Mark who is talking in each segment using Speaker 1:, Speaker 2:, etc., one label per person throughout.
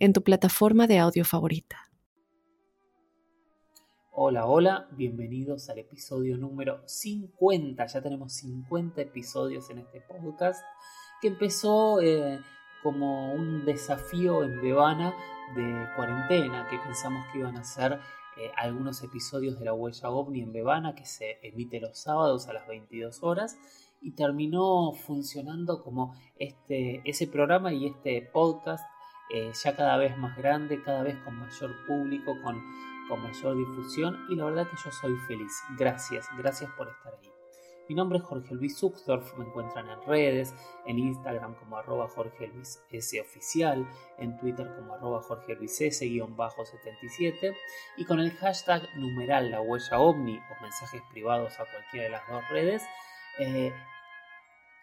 Speaker 1: en tu plataforma de audio favorita.
Speaker 2: Hola, hola, bienvenidos al episodio número 50. Ya tenemos 50 episodios en este podcast que empezó eh, como un desafío en Bebana de cuarentena, que pensamos que iban a ser eh, algunos episodios de la huella ovni en Bebana que se emite los sábados a las 22 horas y terminó funcionando como este, ese programa y este podcast eh, ya cada vez más grande, cada vez con mayor público, con, con mayor difusión y la verdad que yo soy feliz. Gracias, gracias por estar ahí. Mi nombre es Jorge Luis Zuxdorf, me encuentran en redes, en Instagram como arroba Jorge Luis S oficial, en Twitter como arroba Jorge Luis S 77 y con el hashtag numeral la huella ovni o mensajes privados a cualquiera de las dos redes. Eh,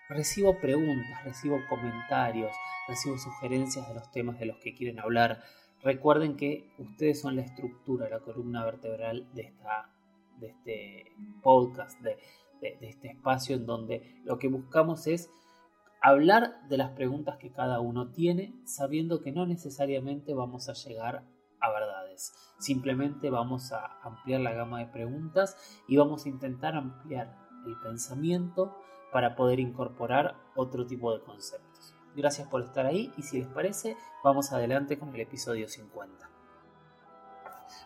Speaker 2: recibo preguntas, recibo comentarios, recibo sugerencias de los temas de los que quieren hablar. Recuerden que ustedes son la estructura, la columna vertebral de, esta, de este podcast, de, de, este espacio en donde lo que buscamos es hablar de las preguntas que cada uno tiene, sabiendo que no necesariamente vamos a llegar a verdades. Simplemente vamos a ampliar la gama de preguntas y vamos a intentar ampliar el pensamiento para poder incorporar otro tipo de conceptos. Gracias por estar ahí y si les parece, vamos adelante con el episodio 50.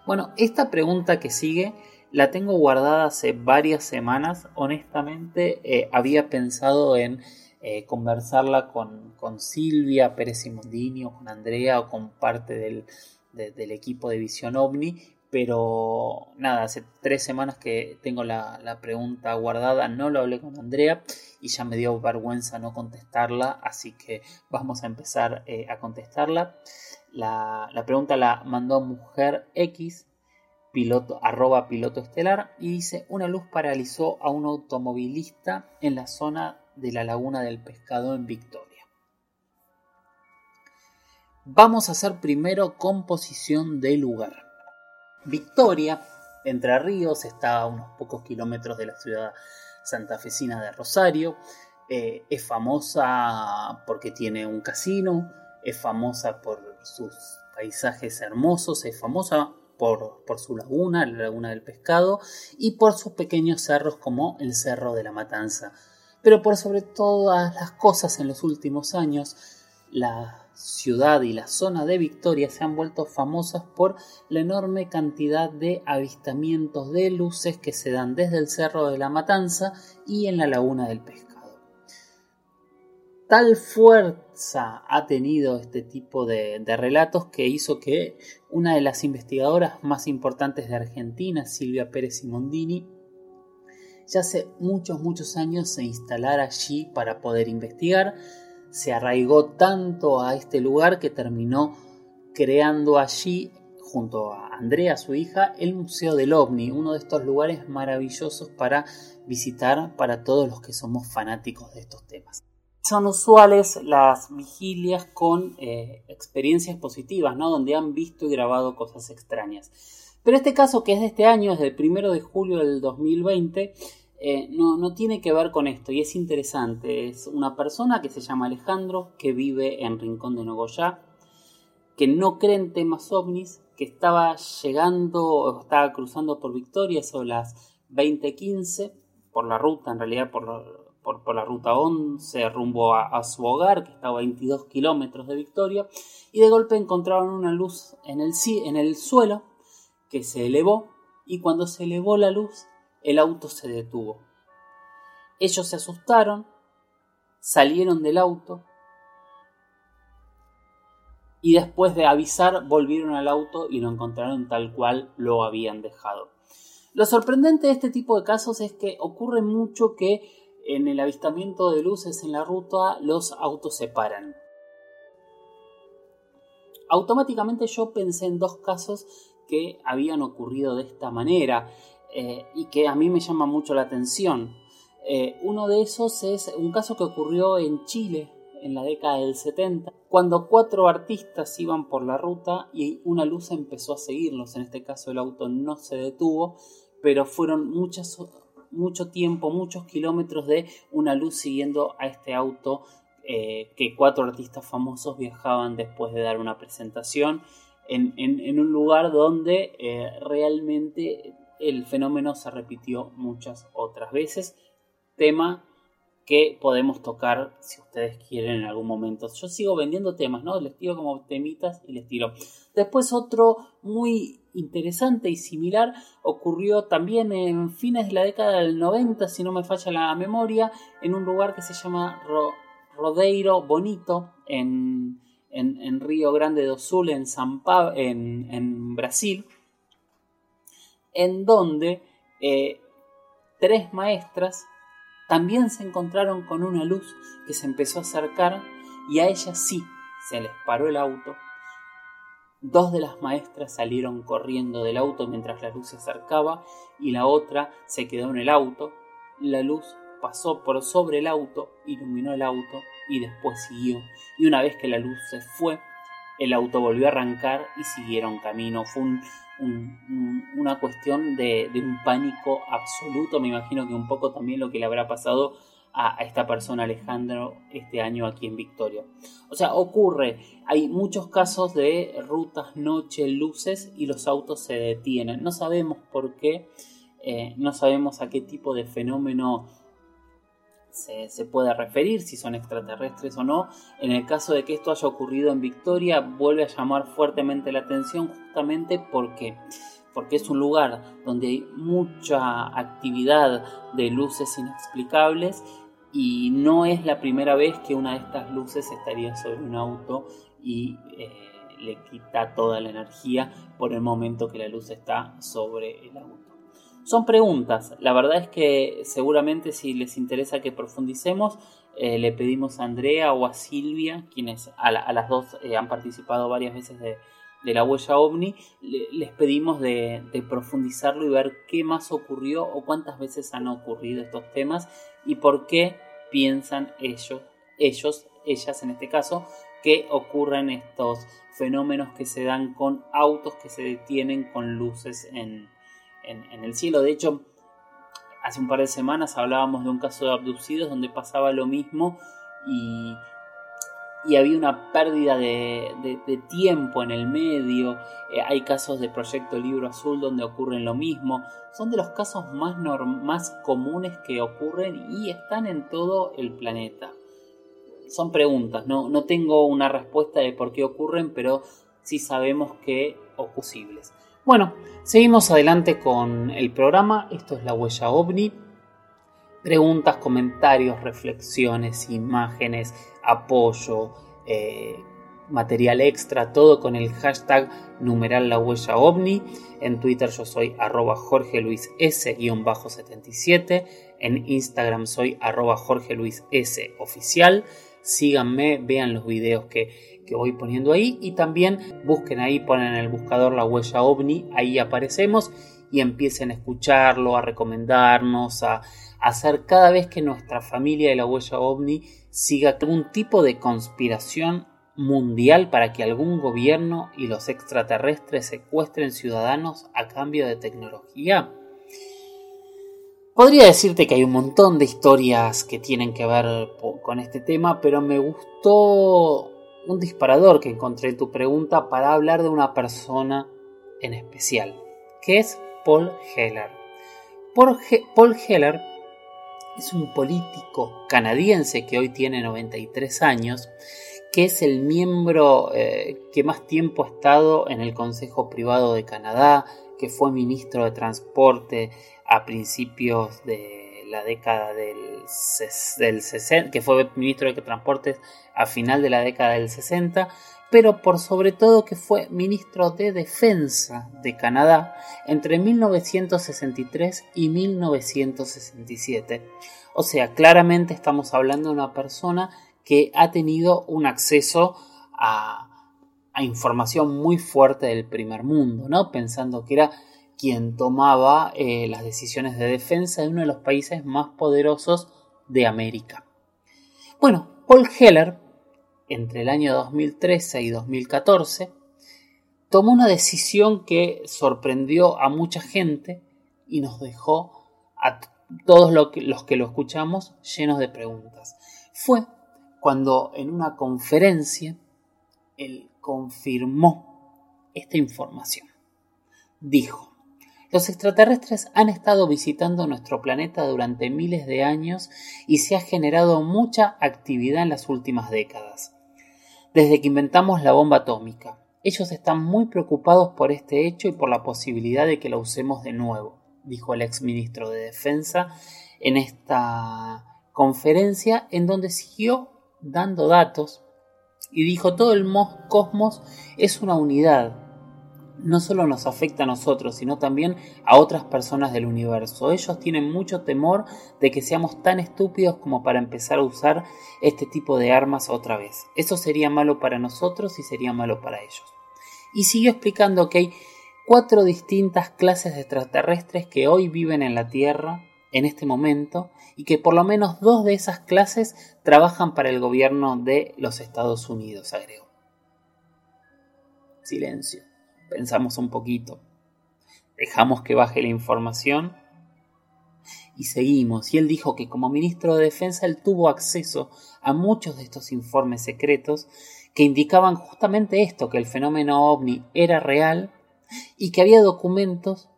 Speaker 2: Bueno, esta pregunta que sigue la tengo guardada hace varias semanas. Honestamente, eh, había pensado en eh, conversarla con, Silvia Pérez Simondini o con Andrea o con parte del, del equipo de Visión OVNI, pero nada, hace tres semanas que tengo la, pregunta guardada, no lo hablé con Andrea y ya me dio vergüenza no contestarla, así que vamos a empezar eh, a contestarla. La, la, pregunta la mandó Mujer X, piloto, arroba piloto estelar, y dice, una luz paralizó a un automovilista en la zona de la laguna del pescado en Victoria. Vamos a hacer primero composición de lugar. Victoria, Entre Ríos, está a unos pocos kilómetros de la ciudad santafesina de Rosario. Eh, es famosa porque tiene un casino, es famosa por sus paisajes hermosos, es famosa por, su laguna, la laguna del pescado, y por sus pequeños cerros como el Cerro de la Matanza. Pero por sobre todas las cosas en los últimos años, la ciudad y la zona de Victoria se han vuelto famosas por la enorme cantidad de avistamientos de luces que se dan desde el Cerro de la Matanza y en la laguna del pescado tal fuerza ha tenido este tipo de, relatos que hizo que una de las investigadoras más importantes de Argentina, Silvia Pérez Simondini, ya hace muchos, muchos años se instalara allí para poder investigar. Se arraigó tanto a este lugar que terminó creando allí, junto a Andrea, su hija, el Museo del OVNI, uno de estos lugares maravillosos para visitar para todos los que somos fanáticos de estos temas son usuales las vigilias con eh, experiencias positivas, ¿no? Donde han visto y grabado cosas extrañas. Pero este caso, que es de este año, es del primero de julio del 2020, eh, no, no, tiene que ver con esto y es interesante. Es una persona que se llama Alejandro, que vive en Rincón de Nogoyá, que no cree en temas ovnis, que estaba llegando o estaba cruzando por Victoria sobre las 20.15 por la ruta, en realidad por, por, la ruta 11 rumbo a, su hogar, que estaba a 22 kilómetros de Victoria, y de golpe encontraron una luz en el, en el suelo que se elevó, y cuando se elevó la luz, el auto se detuvo. Ellos se asustaron, salieron del auto, y después de avisar volvieron al auto y lo encontraron tal cual lo habían dejado. Lo sorprendente de este tipo de casos es que ocurre mucho que en el avistamiento de luces en la ruta los autos se paran. automáticamente yo pensé en dos casos que habían ocurrido de esta manera eh, y que a mí me llama mucho la atención. Eh, uno de esos es un caso que ocurrió en Chile en la década del 70, cuando cuatro artistas iban por la ruta y una luz empezó a seguirlos. En este caso el auto no se detuvo, pero fueron muchas, mucho tiempo, muchos kilómetros de una luz siguiendo a este auto eh, que cuatro artistas famosos viajaban después de dar una presentación en, un lugar donde realmente el fenómeno se repitió muchas otras veces. Tema que podemos tocar si ustedes quieren en algún momento. Yo sigo vendiendo temas, ¿no? Les tiro como temitas y les tiro. Después otro muy interesante y similar ocurrió también en fines de la década del 90, si no me falla la memoria, en un lugar que se llama Rodeiro Bonito, en, en, Río Grande do Sul, en, Brasil, en donde eh, tres maestras también se encontraron con una luz que se empezó a acercar y a ellas sí se les paró el auto. Dos de las maestras salieron corriendo del auto mientras la luz se acercaba y la otra se quedó en el auto. La luz pasó por sobre el auto, iluminó el auto y después siguió. Y una vez que la luz se fue, el auto volvió a arrancar y siguieron camino. Fue un, una cuestión de, un pánico absoluto. Me imagino que un poco también lo que le habrá pasado a, esta persona Alejandro este año aquí en Victoria. O sea, ocurre, hay muchos casos de rutas, noche, luces y los autos se detienen. No sabemos por qué, eh, no sabemos a qué tipo de fenómeno se, puede referir, si son extraterrestres o no. En el caso de que esto haya ocurrido en Victoria, vuelve a llamar fuertemente la atención justamente porque, porque es un lugar donde hay mucha actividad de luces inexplicables y no es la primera vez que una de estas luces estaría sobre un auto y eh, le quita toda la energía por el momento que la luz está sobre el auto. Son preguntas. La verdad es que seguramente si les interesa que profundicemos, eh, le pedimos a Andrea o a Silvia, quienes a, las dos eh, han participado varias veces de, la huella ovni, les pedimos de, profundizarlo y ver qué más ocurrió o cuántas veces han ocurrido estos temas y por qué piensan ellos, ellos, ellas en este caso, que ocurren estos fenómenos que se dan con autos que se detienen con luces en, en, el cielo. De hecho, hace un par de semanas hablábamos de un caso de abducidos donde pasaba lo mismo y, había una pérdida de, tiempo en el medio. Eh, hay casos de Proyecto Libro Azul donde ocurren lo mismo. Son de los casos más, más comunes que ocurren y están en todo el planeta. Son preguntas, no, no tengo una respuesta de por qué ocurren, pero sí sabemos que o posibles. Bueno, seguimos adelante con el programa. Esto es la huella ovni. Preguntas, comentarios, reflexiones, imágenes, apoyo, eh, material extra, todo con el hashtag numeral la huella. En Twitter yo soy arroba Jorge Luis S-77. En Instagram soy arroba Jorge Luis S oficial. Síganme, vean los videos que que voy poniendo ahí y también busquen ahí, ponen en el buscador la huella ovni, ahí aparecemos y empiecen a escucharlo, a recomendarnos, a, hacer cada vez que nuestra familia de la huella ovni siga algún tipo de conspiración mundial para que algún gobierno y los extraterrestres secuestren ciudadanos a cambio de tecnología? Podría decirte que hay un montón de historias que tienen que ver con este tema, pero me gustó un disparador que encontré en tu pregunta para hablar de una persona en especial, que es Paul Heller. Paul, Heller es un político canadiense que hoy tiene 93 años, que es el miembro eh, que más tiempo ha estado en el Consejo Privado de Canadá, que fue ministro de Transporte a principios de la década del, del 60, que fue ministro de Transportes a final de la década del 60, pero por sobre todo que fue ministro de Defensa de Canadá entre 1963 y 1967. O sea, claramente estamos hablando de una persona que ha tenido un acceso a, información muy fuerte del primer mundo, ¿no? Pensando que era quien tomaba eh, las decisiones de defensa de uno de los países más poderosos de América. Bueno, Paul Heller, entre el año 2013 y 2014, tomó una decisión que sorprendió a mucha gente y nos dejó a todos los que lo escuchamos llenos de preguntas. Fue cuando en una conferencia él confirmó esta información. Dijo, los extraterrestres han estado visitando nuestro planeta durante miles de años y se ha generado mucha actividad en las últimas décadas. Desde que inventamos la bomba atómica, ellos están muy preocupados por este hecho y por la posibilidad de que la usemos de nuevo, dijo el ex ministro de Defensa en esta conferencia en donde siguió dando datos y dijo todo el cosmos es una unidad no solo nos afecta a nosotros, sino también a otras personas del universo. Ellos tienen mucho temor de que seamos tan estúpidos como para empezar a usar este tipo de armas otra vez. Eso sería malo para nosotros y sería malo para ellos. Y siguió explicando que hay cuatro distintas clases de extraterrestres que hoy viven en la Tierra en este momento y que por lo menos dos de esas clases trabajan para el gobierno de los Estados Unidos, agregó. Silencio pensamos un poquito, dejamos que baje la información y seguimos. Y él dijo que como ministro de Defensa él tuvo acceso a muchos de estos informes secretos que indicaban justamente esto, que el fenómeno ovni era real y que había documentos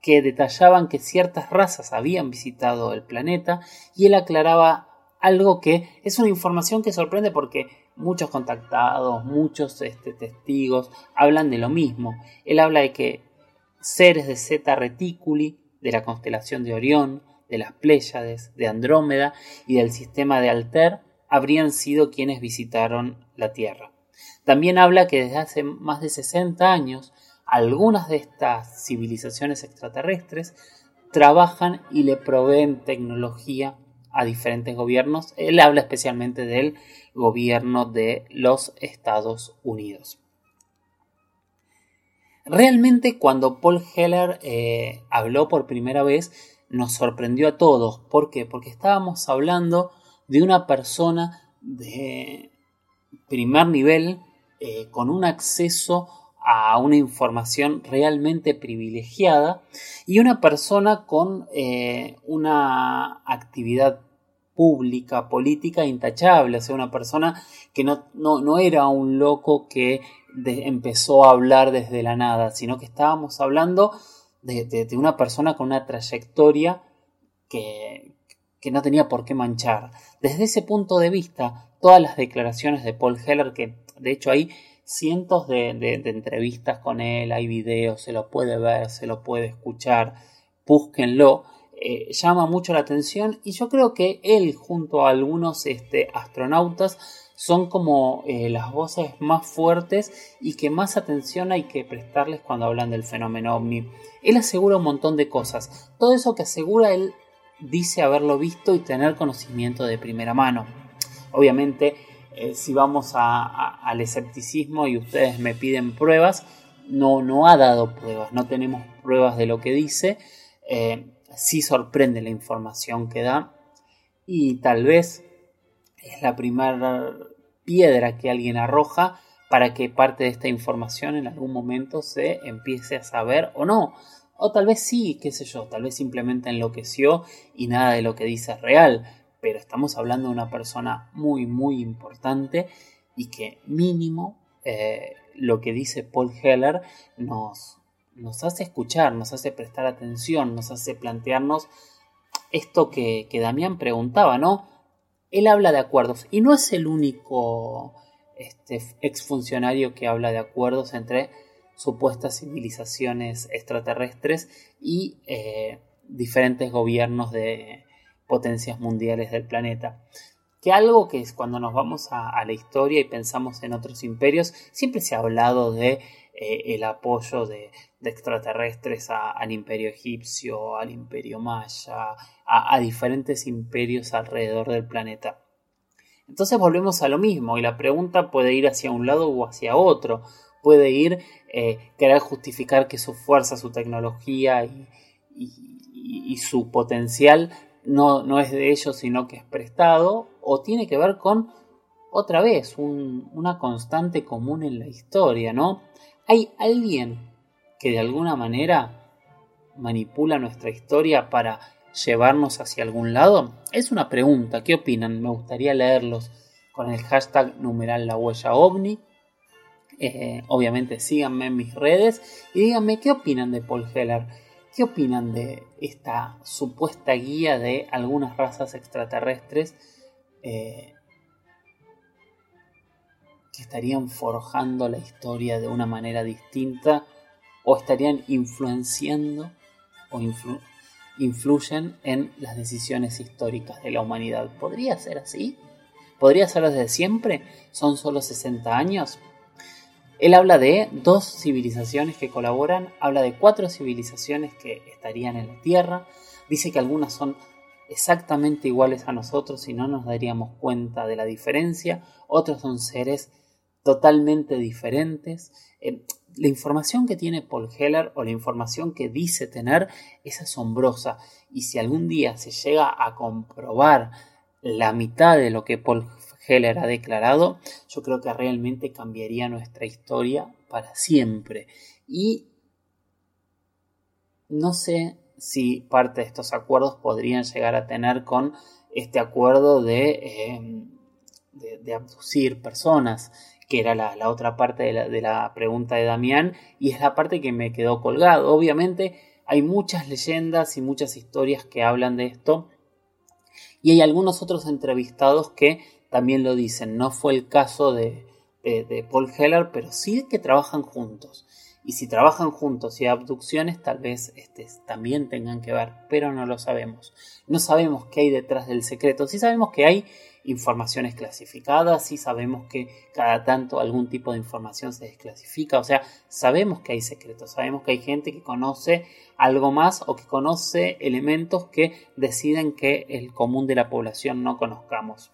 Speaker 2: que detallaban que ciertas razas habían visitado el planeta y él aclaraba algo que es una información que sorprende porque muchos contactados, muchos este, testigos hablan de lo mismo. Él habla de que seres de Zeta Reticuli, de la constelación de Orión, de las Pléyades, de Andrómeda y del sistema de Alter, habrían sido quienes visitaron la Tierra. También habla que desde hace más de 60 años algunas de estas civilizaciones extraterrestres trabajan y le proveen tecnología a diferentes gobiernos. Él habla especialmente del gobierno de los Estados Unidos. Realmente cuando Paul Heller eh, habló por primera vez nos sorprendió a todos. ¿Por qué? Porque estábamos hablando de una persona de primer nivel eh, con un acceso a una información realmente privilegiada y una persona con eh, una actividad pública, política intachable, o sea, una persona que no, no, era un loco que empezó a hablar desde la nada, sino que estábamos hablando de, una persona con una trayectoria que, que, no tenía por qué manchar. Desde ese punto de vista, todas las declaraciones de Paul Heller, que de hecho hay cientos de, entrevistas con él, hay videos, se lo puede ver, se lo puede escuchar, búsquenlo eh, llama mucho la atención y yo creo que él junto a algunos este, astronautas son como eh, las voces más fuertes y que más atención hay que prestarles cuando hablan del fenómeno ovni. Él asegura un montón de cosas. Todo eso que asegura él dice haberlo visto y tener conocimiento de primera mano. Obviamente, eh, si vamos al escepticismo y ustedes me piden pruebas, no, no ha dado pruebas, no tenemos pruebas de lo que dice sí sorprende la información que da y tal vez es la primera piedra que alguien arroja para que parte de esta información en algún momento se empiece a saber o no. O tal vez sí, qué sé yo, tal vez simplemente enloqueció y nada de lo que dice es real. Pero estamos hablando de una persona muy, muy importante y que mínimo eh, lo que dice Paul Heller nos, hace escuchar, nos hace prestar atención, nos hace plantearnos esto que, Damián preguntaba, ¿no? Él habla de acuerdos y no es el único este, exfuncionario que habla de acuerdos entre supuestas civilizaciones extraterrestres y eh, diferentes gobiernos de potencias mundiales del planeta. Que algo que es cuando nos vamos a la historia y pensamos en otros imperios, siempre se ha hablado de eh, el apoyo de, extraterrestres al imperio egipcio, al imperio maya, a, diferentes imperios alrededor del planeta. Entonces volvemos a lo mismo y la pregunta puede ir hacia un lado o hacia otro. Puede ir eh, querer justificar que su fuerza, su tecnología y, su potencial no, no, es de ellos, sino que es prestado, o tiene que ver con, otra vez, una constante común en la historia, ¿no? Hay alguien que de alguna manera manipula nuestra historia para llevarnos hacia algún lado? Es una pregunta, ¿qué opinan? Me gustaría leerlos con el hashtag numeral la huella ovni. Eh, obviamente síganme en mis redes y díganme qué opinan de Paul Heller. ¿Qué opinan de esta supuesta guía de algunas razas extraterrestres eh, que estarían forjando la historia de una manera distinta o estarían influenciando o influyen en las decisiones históricas de la humanidad. ¿Podría ser así? ¿Podría ser desde siempre? ¿Son solo 60 años? Él habla de dos civilizaciones que colaboran, habla de cuatro civilizaciones que estarían en la Tierra, dice que algunas son exactamente iguales a nosotros y no nos daríamos cuenta de la diferencia, otros son seres totalmente diferentes. Eh, la información que tiene Paul Heller o la información que dice tener es asombrosa. Y si algún día se llega a comprobar la mitad de lo que Paul Heller ha declarado, yo creo que realmente cambiaría nuestra historia para siempre. Y no sé si parte de estos acuerdos podrían llegar a tener con este acuerdo de, eh, de abducir personas que era la, otra parte de la, pregunta de Damián, y es la parte que me quedó colgado. Obviamente hay muchas leyendas y muchas historias que hablan de esto, y hay algunos otros entrevistados que también lo dicen. No fue el caso de, de, Paul Heller, pero sí que trabajan juntos. Y si trabajan juntos y hay abducciones, tal vez este, también tengan que ver, pero no lo sabemos. No sabemos qué hay detrás del secreto. Sí sabemos que hay informaciones clasificadas, y sabemos que cada tanto algún tipo de información se desclasifica, o sea, sabemos que hay secretos, sabemos que hay gente que conoce algo más o que conoce elementos que deciden que el común de la población no conozcamos.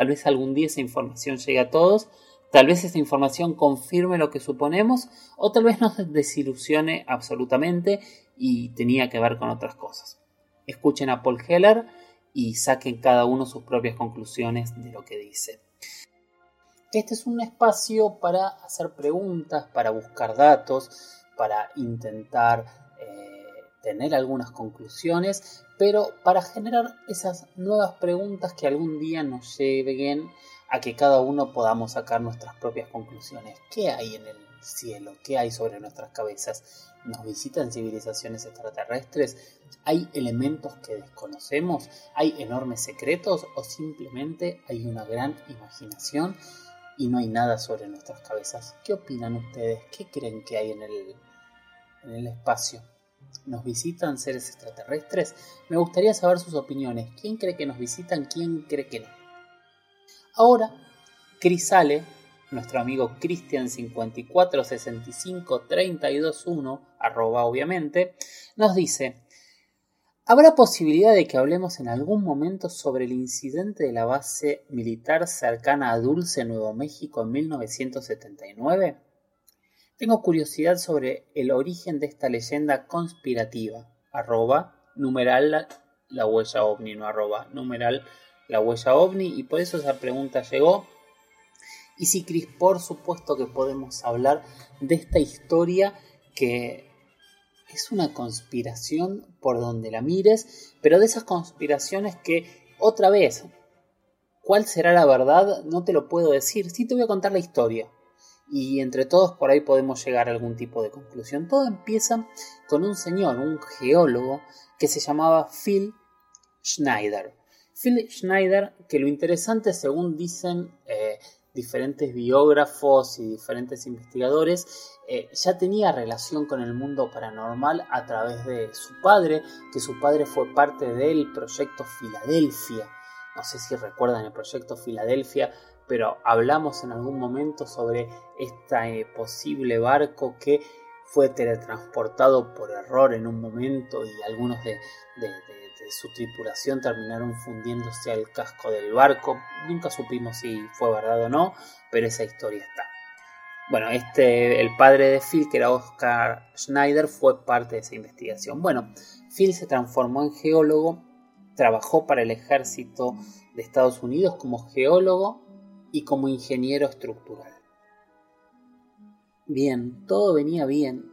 Speaker 2: Tal vez algún día esa información llegue a todos, tal vez esa información confirme lo que suponemos o tal vez nos desilusione absolutamente y tenía que ver con otras cosas. Escuchen a Paul Heller y saquen cada uno sus propias conclusiones de lo que dice. Este es un espacio para hacer preguntas, para buscar datos, para intentar eh, tener algunas conclusiones, pero para generar esas nuevas preguntas que algún día nos lleven a que cada uno podamos sacar nuestras propias conclusiones. ¿Qué hay en el cielo? ¿Qué hay sobre nuestras cabezas? ¿Nos visitan civilizaciones extraterrestres? ¿Hay elementos que desconocemos? ¿Hay enormes secretos? ¿O simplemente hay una gran imaginación y no hay nada sobre nuestras cabezas? ¿Qué opinan ustedes? ¿Qué creen que hay en el, en el espacio? ¿Nos visitan seres extraterrestres? Me gustaría saber sus opiniones. ¿Quién cree que nos visitan? ¿Quién cree que no? Ahora, Crisale nuestro amigo Cristian546532 arroba obviamente, nos dice, ¿habrá posibilidad de que hablemos en algún momento sobre el incidente de la base militar cercana a Dulce, Nuevo México en 1979? Tengo curiosidad sobre el origen de esta leyenda conspirativa, arroba numeral la huella ovni, no arroba numeral la huella ovni, y por eso esa pregunta llegó y si Cris, por supuesto que podemos hablar de esta historia que es una conspiración por donde la mires, pero de esas conspiraciones que otra vez, ¿cuál será la verdad? No te lo puedo decir, sí te voy a contar la historia. Y entre todos por ahí podemos llegar a algún tipo de conclusión. Todo empieza con un señor, un geólogo, que se llamaba Phil Schneider. Phil Schneider, que lo interesante según dicen eh, diferentes biógrafos y diferentes investigadores, eh, ya tenía relación con el mundo paranormal a través de su padre, que su padre fue parte del proyecto Filadelfia. No sé si recuerdan el proyecto Filadelfia, pero hablamos en algún momento sobre este posible barco que fue teletransportado por error en un momento y algunos de, su tripulación terminaron fundiéndose al casco del barco. Nunca supimos si fue verdad o no, pero esa historia está. Bueno, este, el padre de Phil, que era Oscar Schneider, fue parte de esa investigación. Bueno, Phil se transformó en geólogo, trabajó para el ejército de Estados Unidos como geólogo y como ingeniero estructural. Bien, todo venía bien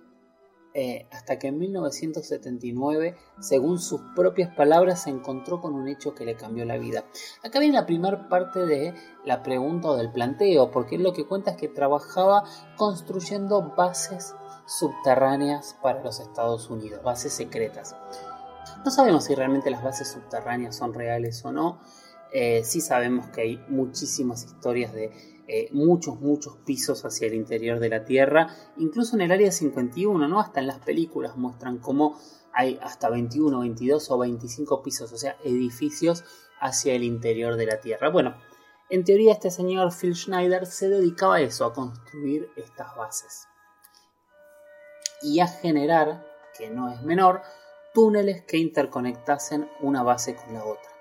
Speaker 2: eh, hasta que en 1979, según sus propias palabras, se encontró con un hecho que le cambió la vida. Acá viene la primera parte de la pregunta o del planteo, porque él lo que cuenta es que trabajaba construyendo bases subterráneas para los Estados Unidos, bases secretas. No sabemos si realmente las bases subterráneas son reales o no. Eh, sí sabemos que hay muchísimas historias de eh, muchos, muchos pisos hacia el interior de la Tierra, incluso en el área 51, ¿no? Hasta en las películas muestran cómo hay hasta 21, 22 o 25 pisos, o sea, edificios hacia el interior de la Tierra. Bueno, en teoría este señor Phil Schneider se dedicaba a eso, a construir estas bases y a generar, que no es menor, túneles que interconectasen una base con la otra.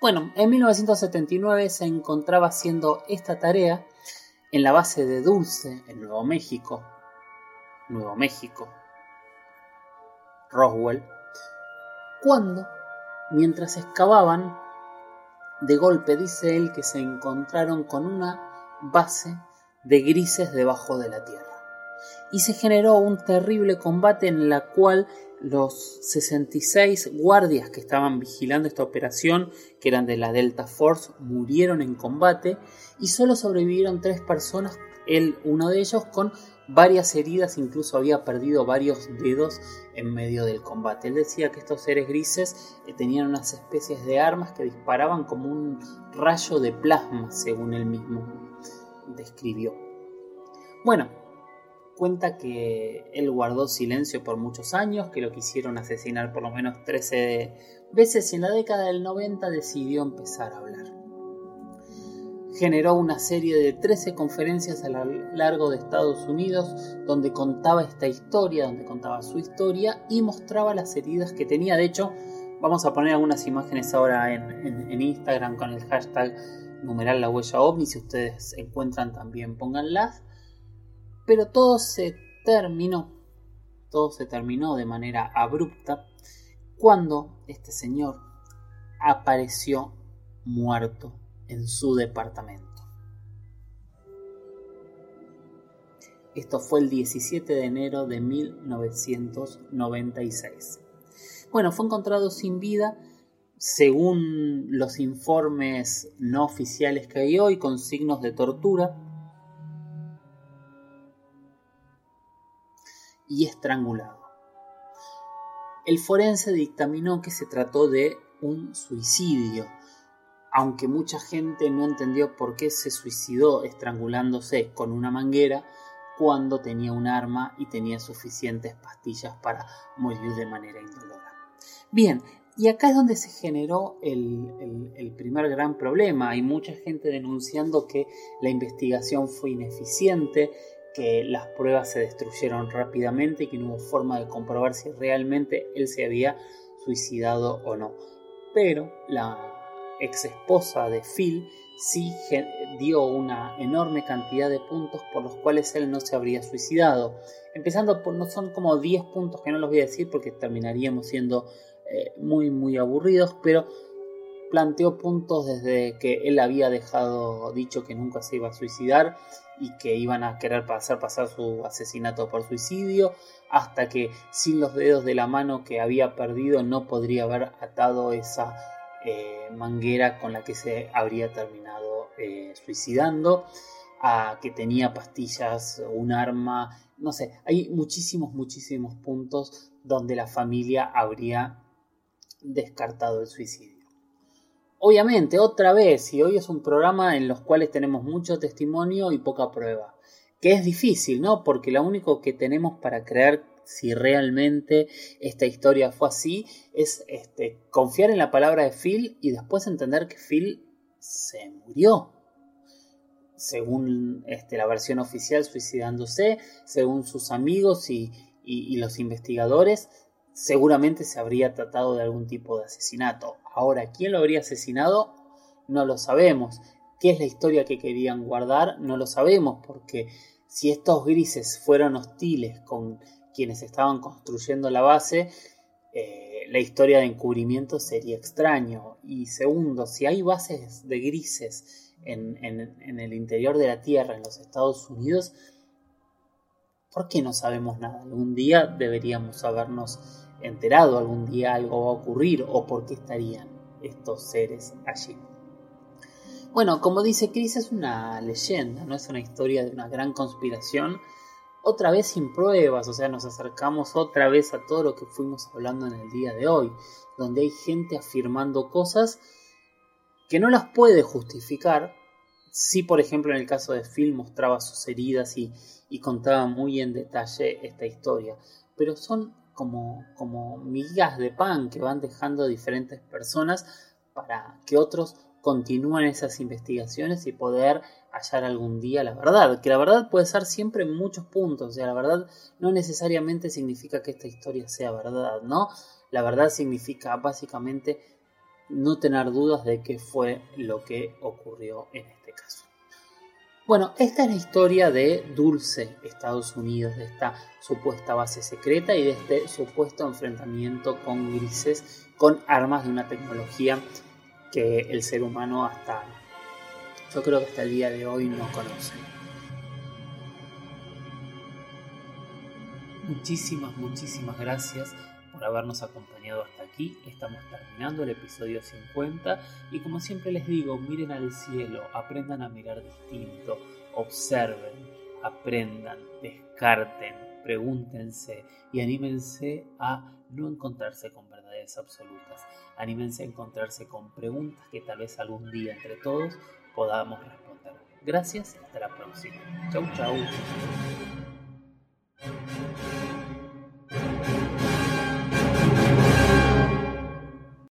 Speaker 2: Bueno, en 1979 se encontraba haciendo esta tarea en la base de Dulce, en Nuevo México. Nuevo México. Roswell. Cuando, mientras excavaban, de golpe dice él que se encontraron con una base de grises debajo de la tierra. Y se generó un terrible combate en la cual los 66 guardias que estaban vigilando esta operación, que eran de la Delta Force, murieron en combate y solo sobrevivieron tres personas, él uno de ellos con varias heridas, incluso había perdido varios dedos en medio del combate. Él decía que estos seres grises eh, tenían unas especies de armas que disparaban como un rayo de plasma, según él mismo describió. Bueno, cuenta que él guardó silencio por muchos años, que lo quisieron asesinar por lo menos 13 veces y en la década del 90 decidió empezar a hablar. Generó una serie de 13 conferencias a lo largo de Estados Unidos donde contaba esta historia, donde contaba su historia y mostraba las heridas que tenía. De hecho, vamos a poner algunas imágenes ahora en, Instagram con el hashtag numeral la huella ovni. Si ustedes encuentran también pónganlas pero todo se terminó, todo se terminó de manera abrupta cuando este señor apareció muerto en su departamento. Esto fue el 17 de enero de 1996. Bueno, fue encontrado sin vida según los informes no oficiales que hay hoy, con signos de tortura, y estrangulado. El forense dictaminó que se trató de un suicidio, aunque mucha gente no entendió por qué se suicidó estrangulándose con una manguera cuando tenía un arma y tenía suficientes pastillas para morir de manera indolora. Bien, y acá es donde se generó el, el, primer gran problema. Hay mucha gente denunciando que la investigación fue ineficiente, que las pruebas se destruyeron rápidamente y que no hubo forma de comprobar si realmente él se había suicidado o no. Pero la ex esposa de Phil sí dio una enorme cantidad de puntos por los cuales él no se habría suicidado. Empezando por, no son como 10 puntos que no los voy a decir porque terminaríamos siendo eh, muy muy aburridos, pero planteó puntos desde que él había dejado dicho que nunca se iba a suicidar y que iban a querer hacer pasar su asesinato por suicidio, hasta que sin los dedos de la mano que había perdido no podría haber atado esa eh, manguera con la que se habría terminado eh, suicidando, a que tenía pastillas, un arma, no sé, hay muchísimos, muchísimos puntos donde la familia habría descartado el suicidio. Obviamente, otra vez, y hoy es un programa en los cuales tenemos mucho testimonio y poca prueba, que es difícil, ¿no? Porque lo único que tenemos para creer si realmente esta historia fue así es este, confiar en la palabra de Phil y después entender que Phil se murió. Según este, la versión oficial, suicidándose, según sus amigos y los investigadores, seguramente se habría tratado de algún tipo de asesinato. Ahora, ¿quién lo habría asesinado? No lo sabemos. ¿Qué es la historia que querían guardar? No lo sabemos, porque si estos grises fueron hostiles con quienes estaban construyendo la base, eh, la historia de encubrimiento sería extraño. Y segundo, si hay bases de grises en, en el interior de la Tierra, en los Estados Unidos, ¿por qué no sabemos nada? Algún día deberíamos habernos enterado, algún día algo va a ocurrir o por qué estarían estos seres allí. Bueno, como dice Chris, es una leyenda, no es una historia de una gran conspiración, otra vez sin pruebas, o sea, nos acercamos otra vez a todo lo que fuimos hablando en el día de hoy, donde hay gente afirmando cosas que no las puede justificar. Si, por ejemplo, en el caso de Phil mostraba sus heridas y, y contaba muy en detalle esta historia, pero son como, como migas de pan que van dejando diferentes personas para que otros continúen esas investigaciones y poder hallar algún día la verdad. Que la verdad puede ser siempre en muchos puntos. O sea, la verdad no necesariamente significa que esta historia sea verdad, ¿no? La verdad significa básicamente no tener dudas de qué fue lo que ocurrió en este caso. Bueno, esta es la historia de Dulce, Estados Unidos, de esta supuesta base secreta y de este supuesto enfrentamiento con grises con armas de una tecnología que el ser humano hasta, yo creo que hasta el día de hoy no conoce. Muchísimas, muchísimas gracias por habernos acompañado hasta aquí. Estamos terminando el episodio 50 y como siempre les digo, miren al cielo, aprendan a mirar distinto, observen, aprendan, descarten, pregúntense y anímense a no encontrarse con verdades absolutas. Anímense a encontrarse con preguntas que tal vez algún día entre todos podamos responder. Gracias hasta la próxima. Chau, chau.